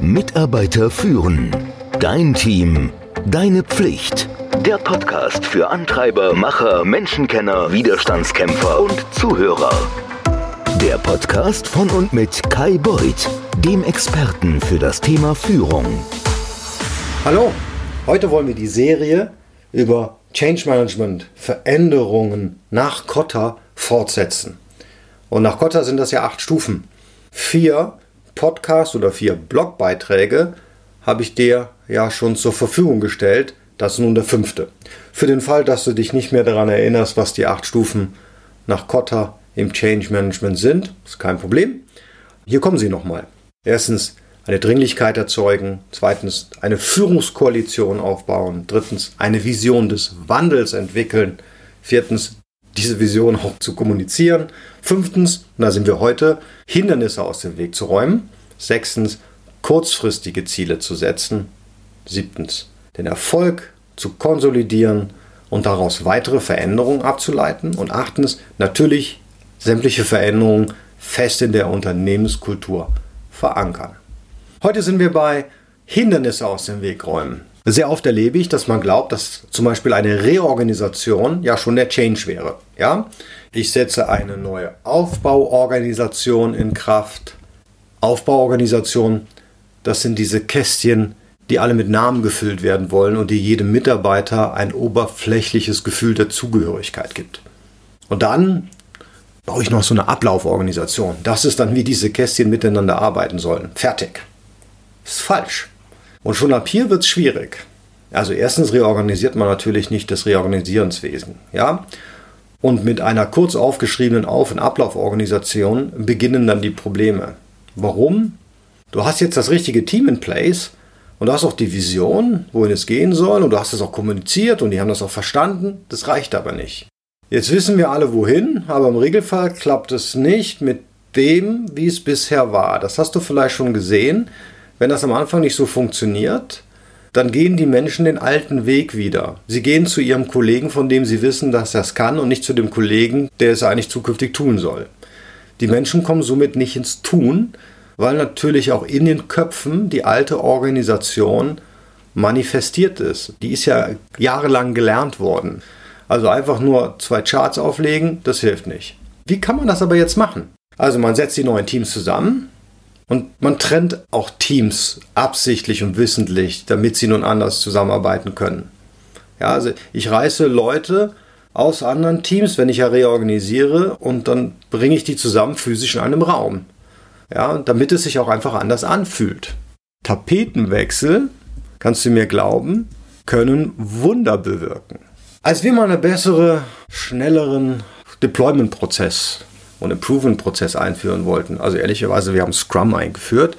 Mitarbeiter führen. Dein Team. Deine Pflicht. Der Podcast für Antreiber, Macher, Menschenkenner, Widerstandskämpfer und Zuhörer. Der Podcast von und mit Kai Beuth, dem Experten für das Thema Führung. Hallo, heute wollen wir die Serie über Change Management, Veränderungen nach Kotta fortsetzen. Und nach Kotta sind das ja acht Stufen. Vier Podcasts oder vier Blogbeiträge habe ich dir ja schon zur Verfügung gestellt. Das ist nun der fünfte. Für den Fall, dass du dich nicht mehr daran erinnerst, was die acht Stufen nach Kotta im Change Management sind, ist kein Problem. Hier kommen sie nochmal. Erstens eine Dringlichkeit erzeugen, zweitens eine Führungskoalition aufbauen, drittens eine Vision des Wandels entwickeln, viertens diese Vision auch zu kommunizieren, fünftens, da sind wir heute, Hindernisse aus dem Weg zu räumen, sechstens, kurzfristige Ziele zu setzen, siebtens, den Erfolg zu konsolidieren und daraus weitere Veränderungen abzuleiten und achtens, natürlich sämtliche Veränderungen fest in der Unternehmenskultur verankern. Heute sind wir bei Hindernisse aus dem Weg räumen. Sehr oft erlebe ich, dass man glaubt, dass zum Beispiel eine Reorganisation ja schon der Change wäre. Ja? Ich setze eine neue Aufbauorganisation in Kraft. Aufbauorganisation, das sind diese Kästchen, die alle mit Namen gefüllt werden wollen und die jedem Mitarbeiter ein oberflächliches Gefühl der Zugehörigkeit gibt. Und dann baue ich noch so eine Ablauforganisation. Das ist dann, wie diese Kästchen miteinander arbeiten sollen. Fertig ist falsch. Und schon ab hier wird es schwierig. Also erstens reorganisiert man natürlich nicht das Reorganisierenswesen. Ja? Und mit einer kurz aufgeschriebenen Auf- und Ablauforganisation beginnen dann die Probleme. Warum? Du hast jetzt das richtige Team in place und du hast auch die Vision, wohin es gehen soll und du hast es auch kommuniziert und die haben das auch verstanden. Das reicht aber nicht. Jetzt wissen wir alle wohin, aber im Regelfall klappt es nicht mit dem, wie es bisher war. Das hast du vielleicht schon gesehen. Wenn das am Anfang nicht so funktioniert, dann gehen die Menschen den alten Weg wieder. Sie gehen zu ihrem Kollegen, von dem sie wissen, dass er es kann, und nicht zu dem Kollegen, der es eigentlich zukünftig tun soll. Die Menschen kommen somit nicht ins Tun, weil natürlich auch in den Köpfen die alte Organisation manifestiert ist. Die ist ja jahrelang gelernt worden. Also einfach nur zwei Charts auflegen, das hilft nicht. Wie kann man das aber jetzt machen? Also man setzt die neuen Teams zusammen, und man trennt auch Teams absichtlich und wissentlich, damit sie nun anders zusammenarbeiten können. Ja, also ich reiße Leute aus anderen Teams, wenn ich ja reorganisiere, und dann bringe ich die zusammen physisch in einem Raum. Ja, damit es sich auch einfach anders anfühlt. Tapetenwechsel, kannst du mir glauben, können Wunder bewirken. Als wir mal einen besseren, schnelleren Deployment-Prozess und Improvement-Prozess einführen wollten. Also ehrlicherweise, wir haben Scrum eingeführt.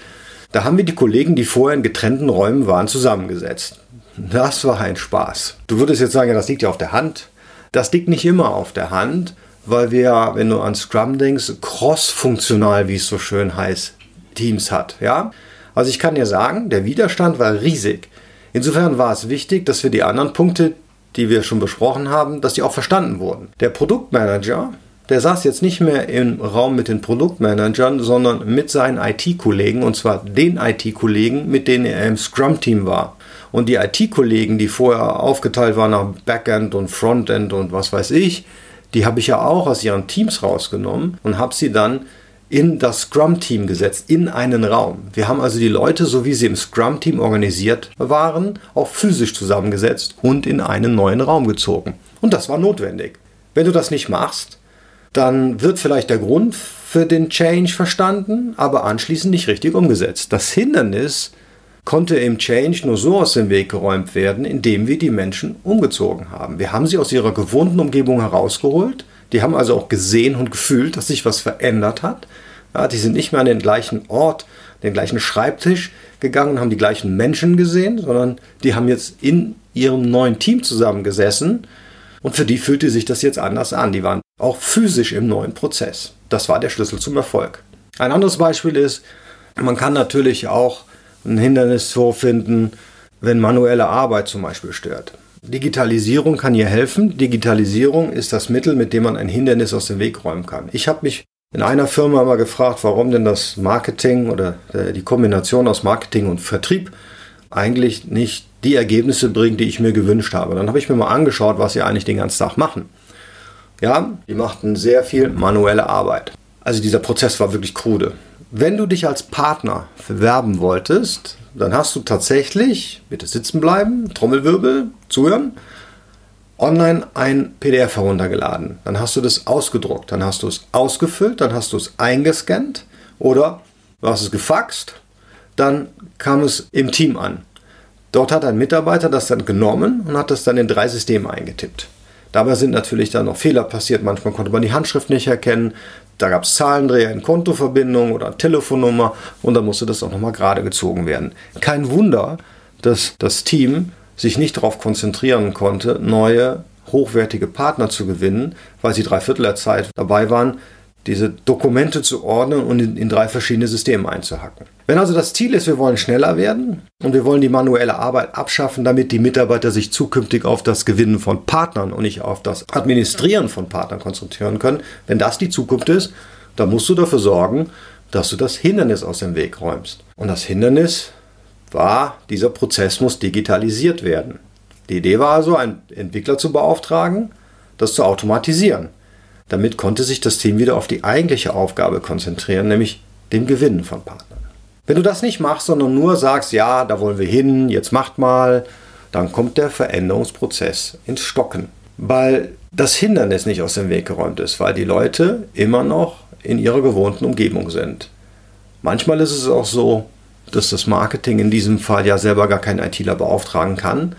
Da haben wir die Kollegen, die vorher in getrennten Räumen waren, zusammengesetzt. Das war ein Spaß. Du würdest jetzt sagen, ja, das liegt ja auf der Hand. Das liegt nicht immer auf der Hand, weil wir, wenn du an Scrum denkst, cross-funktional, wie es so schön heißt, Teams hat. Ja? Also ich kann dir sagen, der Widerstand war riesig. Insofern war es wichtig, dass wir die anderen Punkte, die wir schon besprochen haben, dass die auch verstanden wurden. Der Produktmanager, der saß jetzt nicht mehr im Raum mit den Produktmanagern, sondern mit seinen IT-Kollegen, und zwar den IT-Kollegen, mit denen er im Scrum-Team war. Und die IT-Kollegen, die vorher aufgeteilt waren nach Backend und Frontend und was weiß ich, die habe ich ja auch aus ihren Teams rausgenommen und habe sie dann in das Scrum-Team gesetzt, in einen Raum. Wir haben also die Leute, so wie sie im Scrum-Team organisiert waren, auch physisch zusammengesetzt und in einen neuen Raum gezogen. Und das war notwendig. Wenn du das nicht machst, dann wird vielleicht der Grund für den Change verstanden, aber anschließend nicht richtig umgesetzt. Das Hindernis konnte im Change nur so aus dem Weg geräumt werden, indem wir die Menschen umgezogen haben. Wir haben sie aus ihrer gewohnten Umgebung herausgeholt. Die haben also auch gesehen und gefühlt, dass sich was verändert hat. Ja, die sind nicht mehr an den gleichen Ort, den gleichen Schreibtisch gegangen, haben die gleichen Menschen gesehen, sondern die haben jetzt in ihrem neuen Team zusammengesessen und für die fühlte sich das jetzt anders an. Die waren auch physisch im neuen Prozess. Das war der Schlüssel zum Erfolg. Ein anderes Beispiel ist, man kann natürlich auch ein Hindernis vorfinden, wenn manuelle Arbeit zum Beispiel stört. Digitalisierung kann hier helfen. Digitalisierung ist das Mittel, mit dem man ein Hindernis aus dem Weg räumen kann. Ich habe mich In einer Firma wir gefragt, warum denn das Marketing oder äh, die Kombination aus Marketing und Vertrieb eigentlich nicht die Ergebnisse bringt, die ich mir gewünscht habe. Dann habe ich mir mal angeschaut, was sie eigentlich den ganzen Tag machen. Ja, die machten sehr viel manuelle Arbeit. Also dieser Prozess war wirklich krude. Wenn du dich als Partner verwerben wolltest, dann hast du tatsächlich, bitte sitzen bleiben, Trommelwirbel, zuhören, online ein PDF heruntergeladen. Dann hast du das ausgedruckt, dann hast du es ausgefüllt, dann hast du es eingescannt oder du hast es gefaxt, dann kam es im Team an. Dort hat ein Mitarbeiter das dann genommen und hat das dann in drei Systeme eingetippt. Dabei sind natürlich dann noch Fehler passiert. Manchmal konnte man die Handschrift nicht erkennen. Da gab es Zahlendreher in Kontoverbindung oder Telefonnummer und dann musste das auch nochmal gerade gezogen werden. Kein Wunder, dass das Team sich nicht darauf konzentrieren konnte, neue hochwertige Partner zu gewinnen, weil sie drei Viertel der Zeit dabei waren, diese Dokumente zu ordnen und in, in, drei verschiedene Systeme einzuhacken. Wenn also das Ziel ist, wir wollen schneller werden und wir wollen die manuelle Arbeit abschaffen, damit die Mitarbeiter sich zukünftig auf das Gewinnen von Partnern und nicht auf das Administrieren von Partnern konzentrieren können, wenn das die Zukunft ist, dann musst du dafür sorgen, dass du das Hindernis aus dem Weg räumst. Und das Hindernis war, dieser Prozess muss digitalisiert werden. Die Idee war also, einen Entwickler zu beauftragen, das zu automatisieren. Damit konnte sich das Team wieder auf die eigentliche Aufgabe konzentrieren, nämlich dem Gewinnen von Partnern. Wenn du das nicht machst, sondern nur sagst, ja, da wollen wir hin, jetzt macht mal, dann kommt der Veränderungsprozess ins Stocken, weil das Hindernis nicht aus dem Weg geräumt ist, weil die Leute immer noch in ihrer gewohnten Umgebung sind. Manchmal ist es auch so, dass das Marketing in diesem Fall ja selber gar keinen ITler beauftragen kann,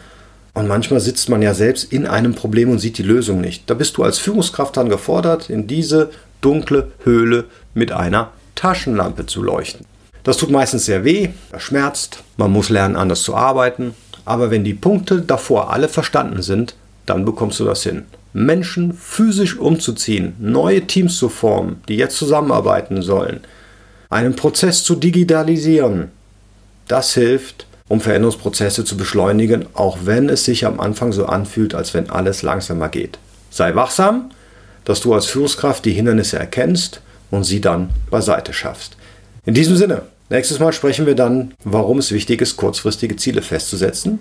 und manchmal sitzt man ja selbst in einem Problem und sieht die Lösung nicht. Da bist du als Führungskraft dann gefordert, in diese dunkle Höhle mit einer Taschenlampe zu leuchten. Das tut meistens sehr weh, das schmerzt, man muss lernen, anders zu arbeiten. Aber wenn die Punkte davor alle verstanden sind, dann bekommst du das hin. Menschen physisch umzuziehen, neue Teams zu formen, die jetzt zusammenarbeiten sollen, einen Prozess zu digitalisieren, das hilft, um Veränderungsprozesse zu beschleunigen, auch wenn es sich am Anfang so anfühlt, als wenn alles langsamer geht. Sei wachsam, dass du als Führungskraft die Hindernisse erkennst und sie dann beiseite schaffst. In diesem Sinne, nächstes Mal sprechen wir dann, warum es wichtig ist, kurzfristige Ziele festzusetzen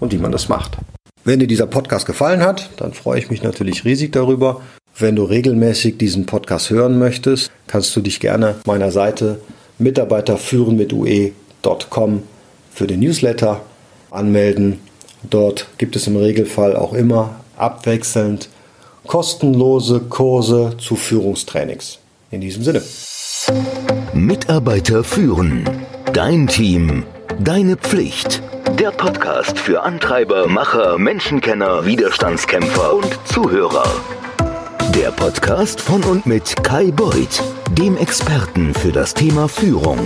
und wie man das macht. Wenn dir dieser Podcast gefallen hat, dann freue ich mich natürlich riesig darüber. Wenn du regelmäßig diesen Podcast hören möchtest, kannst du dich gerne meiner Seite mitarbeiterführen mit ue.com für den Newsletter anmelden. Dort gibt es im Regelfall auch immer abwechselnd kostenlose Kurse zu Führungstrainings. In diesem Sinne. Mitarbeiter führen. Dein Team. Deine Pflicht. Der Podcast für Antreiber, Macher, Menschenkenner, Widerstandskämpfer und Zuhörer. Der Podcast von und mit Kai Beuth, dem Experten für das Thema Führung.